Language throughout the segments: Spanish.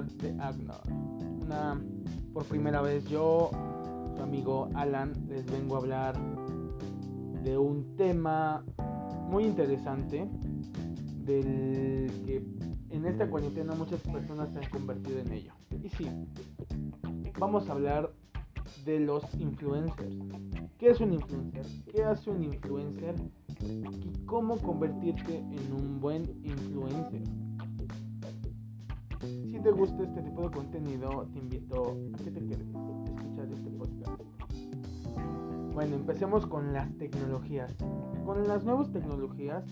de Agnor. Una, por primera vez yo, su amigo Alan, les vengo a hablar de un tema muy interesante del que en esta cuarentena muchas personas se han convertido en ello. Y sí, vamos a hablar de los influencers. ¿Qué es un influencer? ¿Qué hace un influencer? ¿Y cómo convertirte en un buen influencer? Te gusta este tipo de contenido, te invito a que te quedes a escuchar este podcast. Bueno, empecemos con las tecnologías. Con las nuevas tecnologías,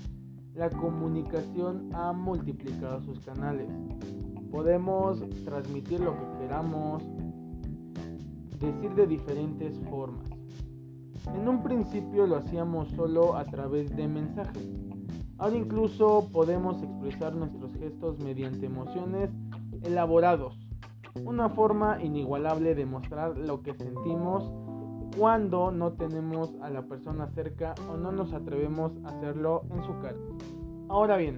la comunicación ha multiplicado sus canales. Podemos transmitir lo que queramos, decir de diferentes formas. En un principio lo hacíamos solo a través de mensajes. Ahora incluso podemos expresar nuestros gestos mediante emociones elaborados. Una forma inigualable de mostrar lo que sentimos cuando no tenemos a la persona cerca o no nos atrevemos a hacerlo en su cara. Ahora bien,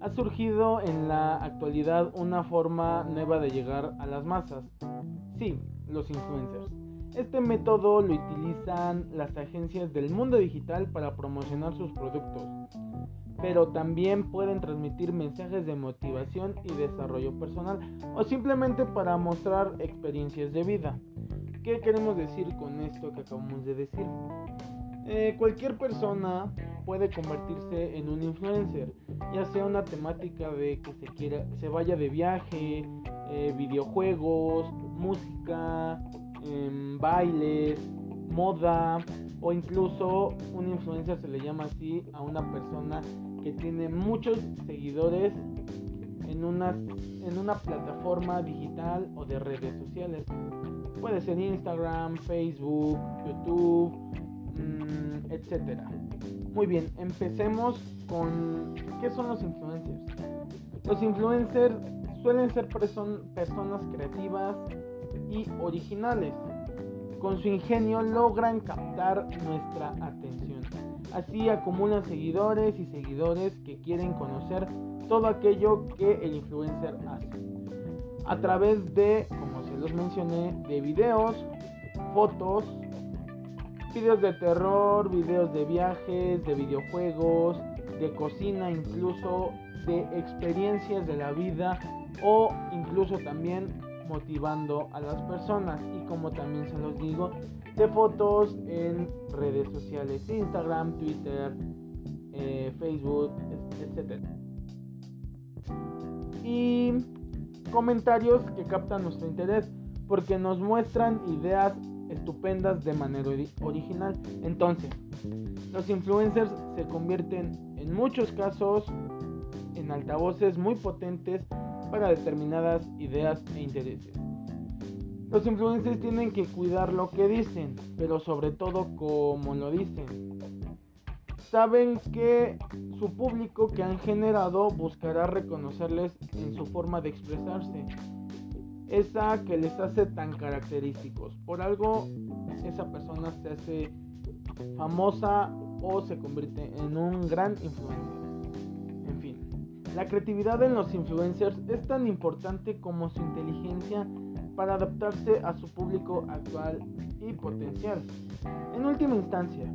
ha surgido en la actualidad una forma nueva de llegar a las masas. Sí, los influencers. Este método lo utilizan las agencias del mundo digital para promocionar sus productos, pero también pueden transmitir mensajes de motivación y desarrollo personal o simplemente para mostrar experiencias de vida. ¿Qué queremos decir con esto que acabamos de decir? Eh, cualquier persona puede convertirse en un influencer, ya sea una temática de que se quiera, se vaya de viaje, eh, videojuegos, música, em, bailes, moda o incluso un influencer se le llama así a una persona que tiene muchos seguidores en una, en una plataforma digital o de redes sociales. Puede ser Instagram, Facebook, YouTube, mm, etcétera. Muy bien, empecemos con qué son los influencers. Los influencers suelen ser personas creativas y originales. Con su ingenio logran captar nuestra atención. Así acumulan seguidores y seguidores que quieren conocer todo aquello que el influencer hace. A través de, como se los mencioné, de videos, fotos, videos de terror, videos de viajes, de videojuegos, de cocina, incluso de experiencias de la vida o incluso también motivando a las personas y como también se los digo de fotos en redes sociales Instagram, Twitter, eh, Facebook, etc. Y comentarios que captan nuestro interés porque nos muestran ideas estupendas de manera original. Entonces, los influencers se convierten en muchos casos en altavoces muy potentes para determinadas ideas e intereses. Los influencers tienen que cuidar lo que dicen, pero sobre todo cómo lo dicen. Saben que su público que han generado buscará reconocerles en su forma de expresarse esa que les hace tan característicos. Por algo esa persona se hace famosa o se convierte en un gran influencer. La creatividad en los influencers es tan importante como su inteligencia para adaptarse a su público actual y potencial. En última instancia,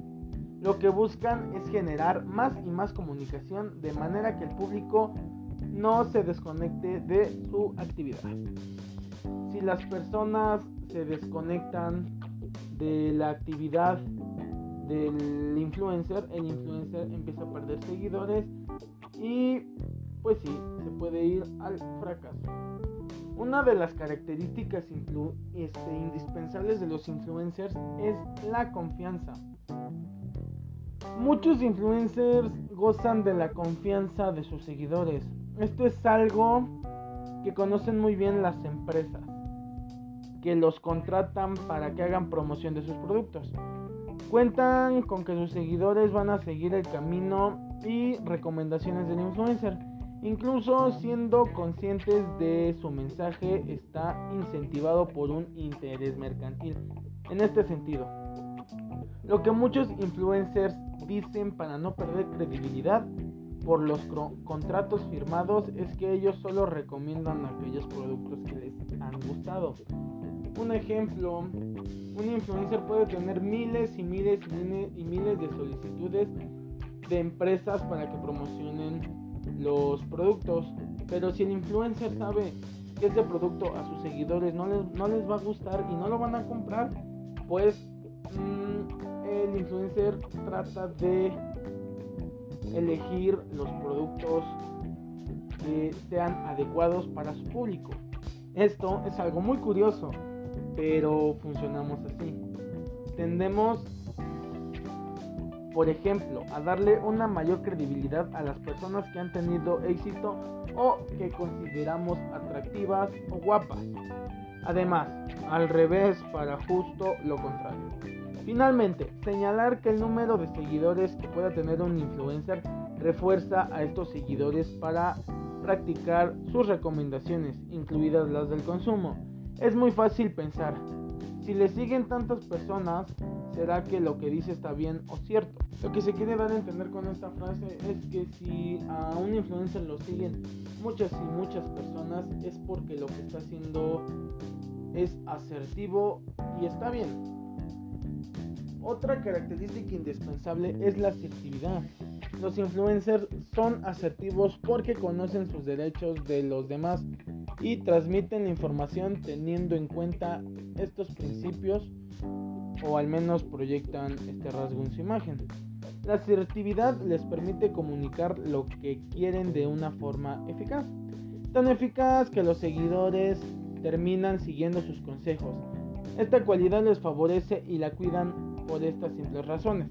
lo que buscan es generar más y más comunicación de manera que el público no se desconecte de su actividad si las personas se desconectan de la actividad del influencer, el influencer empieza a perder seguidores y pues sí, se puede ir al fracaso. Una de las características este, indispensables de los influencers es la confianza. Muchos influencers gozan de la confianza de sus seguidores. Esto es algo que conocen muy bien las empresas que los contratan para que hagan promoción de sus productos. Cuentan con que sus seguidores van a seguir el camino y recomendaciones del influencer. Incluso siendo conscientes de su mensaje está incentivado por un interés mercantil. En este sentido, lo que muchos influencers dicen para no perder credibilidad por los contratos firmados es que ellos solo recomiendan aquellos productos que les han gustado. Un ejemplo, un influencer puede tener miles y miles y miles de solicitudes de empresas para que promocionen los productos. Pero si el influencer sabe que ese producto a sus seguidores no les, no les va a gustar y no lo van a comprar, pues mm, el influencer trata de elegir los productos que sean adecuados para su público. Esto es algo muy curioso, pero funcionamos así. Tendemos, por ejemplo, a darle una mayor credibilidad a las personas que han tenido éxito o que consideramos atractivas o guapas. Además, al revés para justo lo contrario. Finalmente, señalar que el número de seguidores que pueda tener un influencer refuerza a estos seguidores para practicar sus recomendaciones, incluidas las del consumo. Es muy fácil pensar, si le siguen tantas personas, ¿será que lo que dice está bien o cierto? Lo que se quiere dar a entender con esta frase es que si a un influencer lo siguen muchas y muchas personas es porque lo que está haciendo es asertivo y está bien. Otra característica indispensable es la asertividad. Los influencers son asertivos porque conocen sus derechos de los demás y transmiten la información teniendo en cuenta estos principios o al menos proyectan este rasgo en su imagen. La asertividad les permite comunicar lo que quieren de una forma eficaz, tan eficaz que los seguidores terminan siguiendo sus consejos. Esta cualidad les favorece y la cuidan por estas simples razones.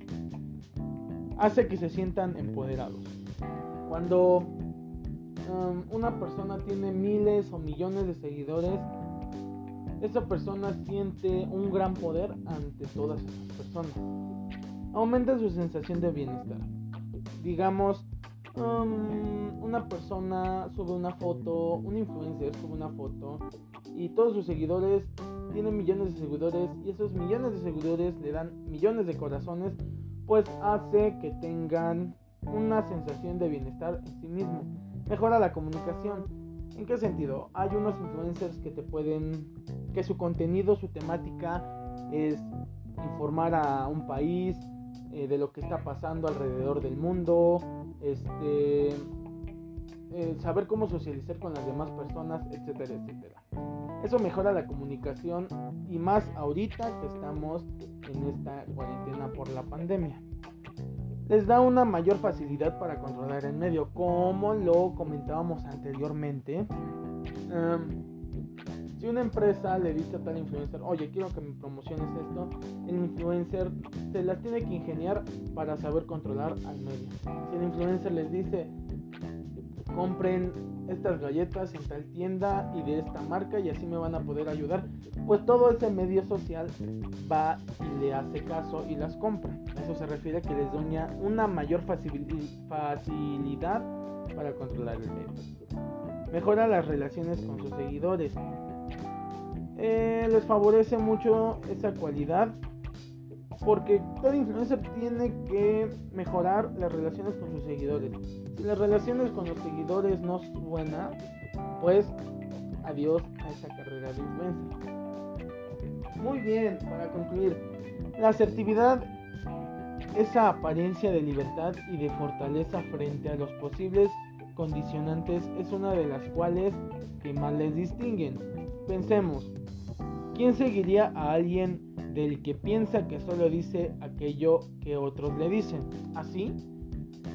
Hace que se sientan empoderados. Cuando um, una persona tiene miles o millones de seguidores, esa persona siente un gran poder ante todas esas personas. Aumenta su sensación de bienestar. Digamos, um, una persona sube una foto, un influencer sube una foto y todos sus seguidores tienen millones de seguidores y esos millones de seguidores le dan millones de corazones, pues hace que tengan una sensación de bienestar en sí mismo. Mejora la comunicación. ¿En qué sentido? Hay unos influencers que te pueden, que su contenido, su temática es informar a un país eh, de lo que está pasando alrededor del mundo, este, eh, saber cómo socializar con las demás personas, etcétera, etcétera. Eso mejora la comunicación y más ahorita que estamos en esta cuarentena por la pandemia. Les da una mayor facilidad para controlar el medio, como lo comentábamos anteriormente. Em, si una empresa le dice a tal influencer, oye, quiero que me promociones esto, el influencer se las tiene que ingeniar para saber controlar al medio. Si el influencer les dice, compren estas galletas en tal tienda y de esta marca y así me van a poder ayudar. Pues todo ese medio social va y le hace caso y las compra. Eso se refiere a que les da una mayor facilidad para controlar el medio. Mejora las relaciones con sus seguidores. Eh, les favorece mucho esa cualidad porque cada influencer tiene que mejorar las relaciones con sus seguidores. Si las relaciones con los seguidores no son buenas, pues adiós a esa carrera de. Muy bien, para concluir, la asertividad, esa apariencia de libertad y de fortaleza frente a los posibles condicionantes es una de las cuales que más les distinguen. Pensemos, ¿quién seguiría a alguien del que piensa que solo dice aquello que otros le dicen. Así,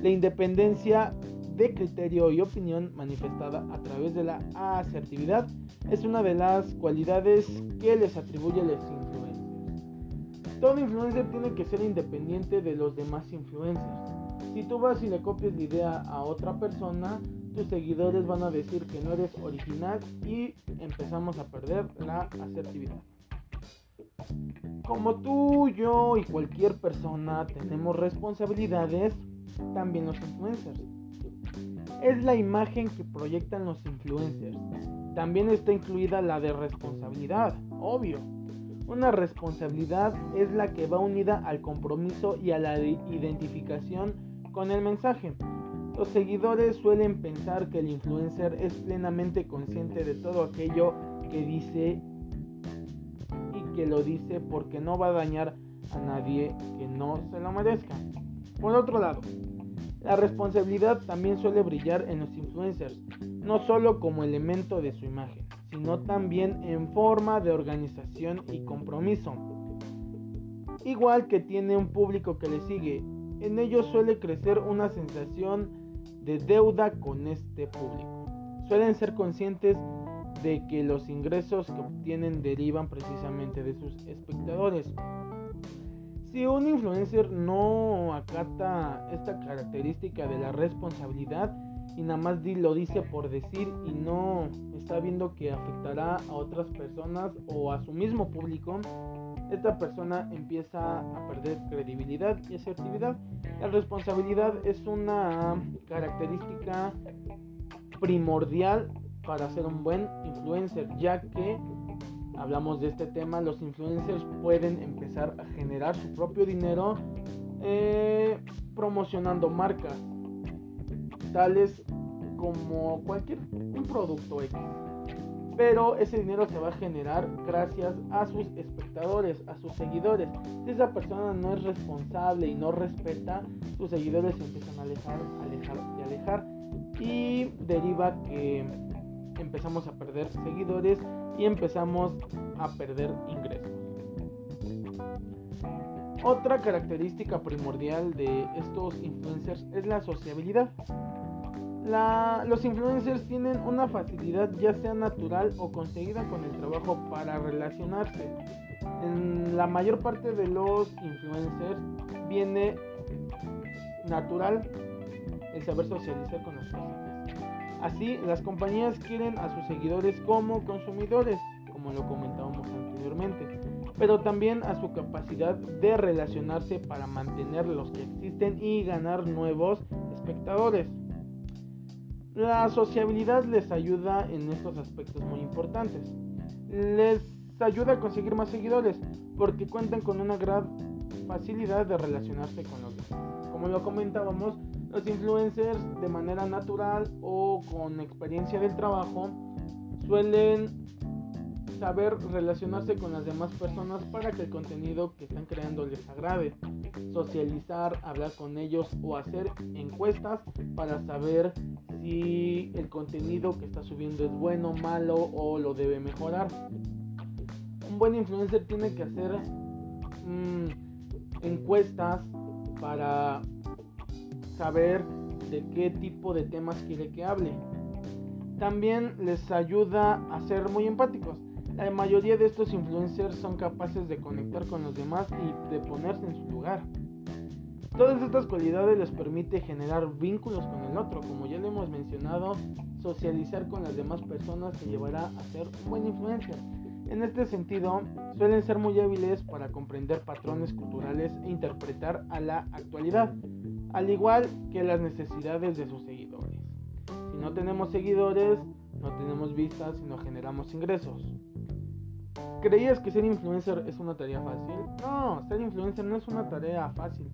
la independencia de criterio y opinión manifestada a través de la asertividad es una de las cualidades que les atribuye los influencers. Todo influencer tiene que ser independiente de los demás influencers. Si tú vas y le copias la idea a otra persona, tus seguidores van a decir que no eres original y empezamos a perder la asertividad. Como tú, yo y cualquier persona tenemos responsabilidades, también los influencers. Es la imagen que proyectan los influencers. También está incluida la de responsabilidad, obvio. Una responsabilidad es la que va unida al compromiso y a la identificación con el mensaje. Los seguidores suelen pensar que el influencer es plenamente consciente de todo aquello que dice y que lo dice porque no va a dañar a nadie que no se lo merezca. Por otro lado, la responsabilidad también suele brillar en los influencers, no solo como elemento de su imagen, sino también en forma de organización y compromiso. Igual que tiene un público que le sigue, en ellos suele crecer una sensación de deuda con este público. Suelen ser conscientes de que los ingresos que obtienen derivan precisamente de sus espectadores. Si un influencer no acata esta característica de la responsabilidad y nada más lo dice por decir y no está viendo que afectará a otras personas o a su mismo público, esta persona empieza a perder credibilidad y asertividad. La responsabilidad es una característica primordial para ser un buen influencer, ya que hablamos de este tema, los influencers pueden empezar a generar su propio dinero eh, promocionando marcas, tales como cualquier un producto X. Pero ese dinero se va a generar gracias a sus espectadores, a sus seguidores. Si esa persona no es responsable y no respeta, sus seguidores se empiezan a alejar, alejar y alejar. Y deriva que empezamos a perder seguidores y empezamos a perder ingresos. Otra característica primordial de estos influencers es la sociabilidad. los influencers tienen una facilidad ya sea natural o conseguida con el trabajo para relacionarse. En la mayor parte de los influencers viene natural el saber socializar con las personas. Así, las compañías quieren a sus seguidores como consumidores, como lo comentábamos anteriormente, pero también a su capacidad de relacionarse para mantener los que existen y ganar nuevos espectadores. La sociabilidad les ayuda en estos aspectos muy importantes. Les ayuda a conseguir más seguidores porque cuentan con una gran facilidad de relacionarse con los demás. Como lo comentábamos, los influencers de manera natural o con experiencia del trabajo suelen saber relacionarse con las demás personas para que el contenido que están creando les agrade, socializar, hablar con ellos o hacer encuestas para saber si el contenido que está subiendo es bueno, malo o lo debe mejorar. Un buen influencer tiene que hacer mm, encuestas para saber de qué tipo de temas quiere que hable. También les ayuda a ser muy empáticos. La mayoría de estos influencers son capaces de conectar con los demás y de ponerse en su lugar. Todas estas cualidades les permite generar vínculos con el otro, como ya le hemos mencionado, socializar con las demás personas te llevará a ser un buen influencer. En este sentido, suelen ser muy hábiles para comprender patrones culturales e interpretar a la actualidad al igual que las necesidades de sus seguidores. Si no tenemos seguidores, no tenemos vistas y no generamos ingresos. ¿Creías que ser influencer es una tarea fácil? No, ser influencer no es una tarea fácil.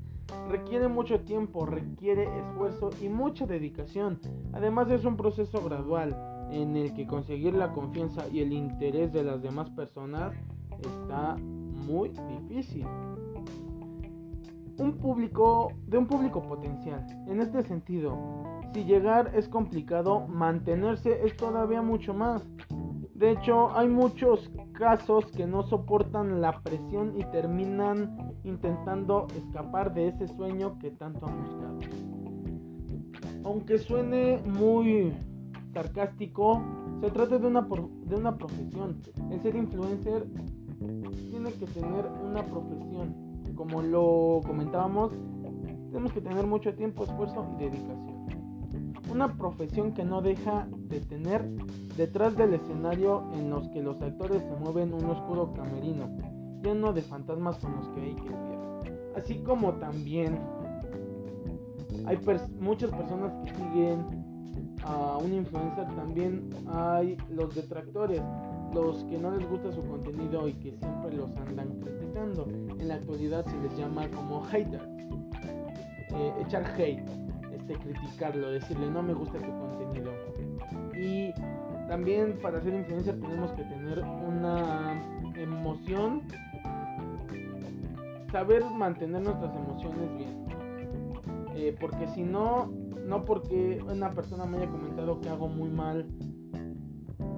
Requiere mucho tiempo, requiere esfuerzo y mucha dedicación. Además es un proceso gradual en el que conseguir la confianza y el interés de las demás personas está muy difícil un público, de un público potencial. En este sentido, si llegar es complicado, mantenerse es todavía mucho más. De hecho, hay muchos casos que no soportan la presión y terminan intentando escapar de ese sueño que tanto han buscado. Aunque suene muy sarcástico, se trata de una, de una profesión. El ser influencer tiene que tener una profesión como lo comentábamos, tenemos que tener mucho tiempo, esfuerzo y dedicación. Una profesión que no deja de tener detrás del escenario en los que los actores se mueven un oscuro camerino, lleno de fantasmas con los que hay que lidiar. Así como también hay muchas personas que siguen a un influencer, también hay los detractores, los que no les gusta su contenido y que siempre los andan criticando. En la actualidad se les llama como haters, eh, echar hate. de criticarlo, decirle no me gusta tu contenido. Y también para ser influencer tenemos que tener una emoción, saber mantener nuestras emociones bien. Eh, porque si no, no porque una persona me haya comentado que hago muy mal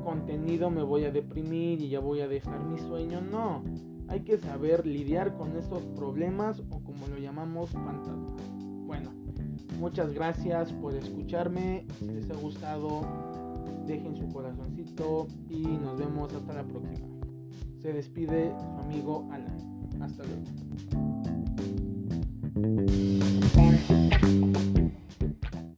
contenido me voy a deprimir y ya voy a dejar mi sueño, no. Hay que saber lidiar con esos problemas o como lo llamamos fantasmas. Bueno, muchas gracias por escucharme. Si les ha gustado, dejen su corazoncito y nos vemos hasta la próxima. Se despide su amigo Alan. Hasta luego.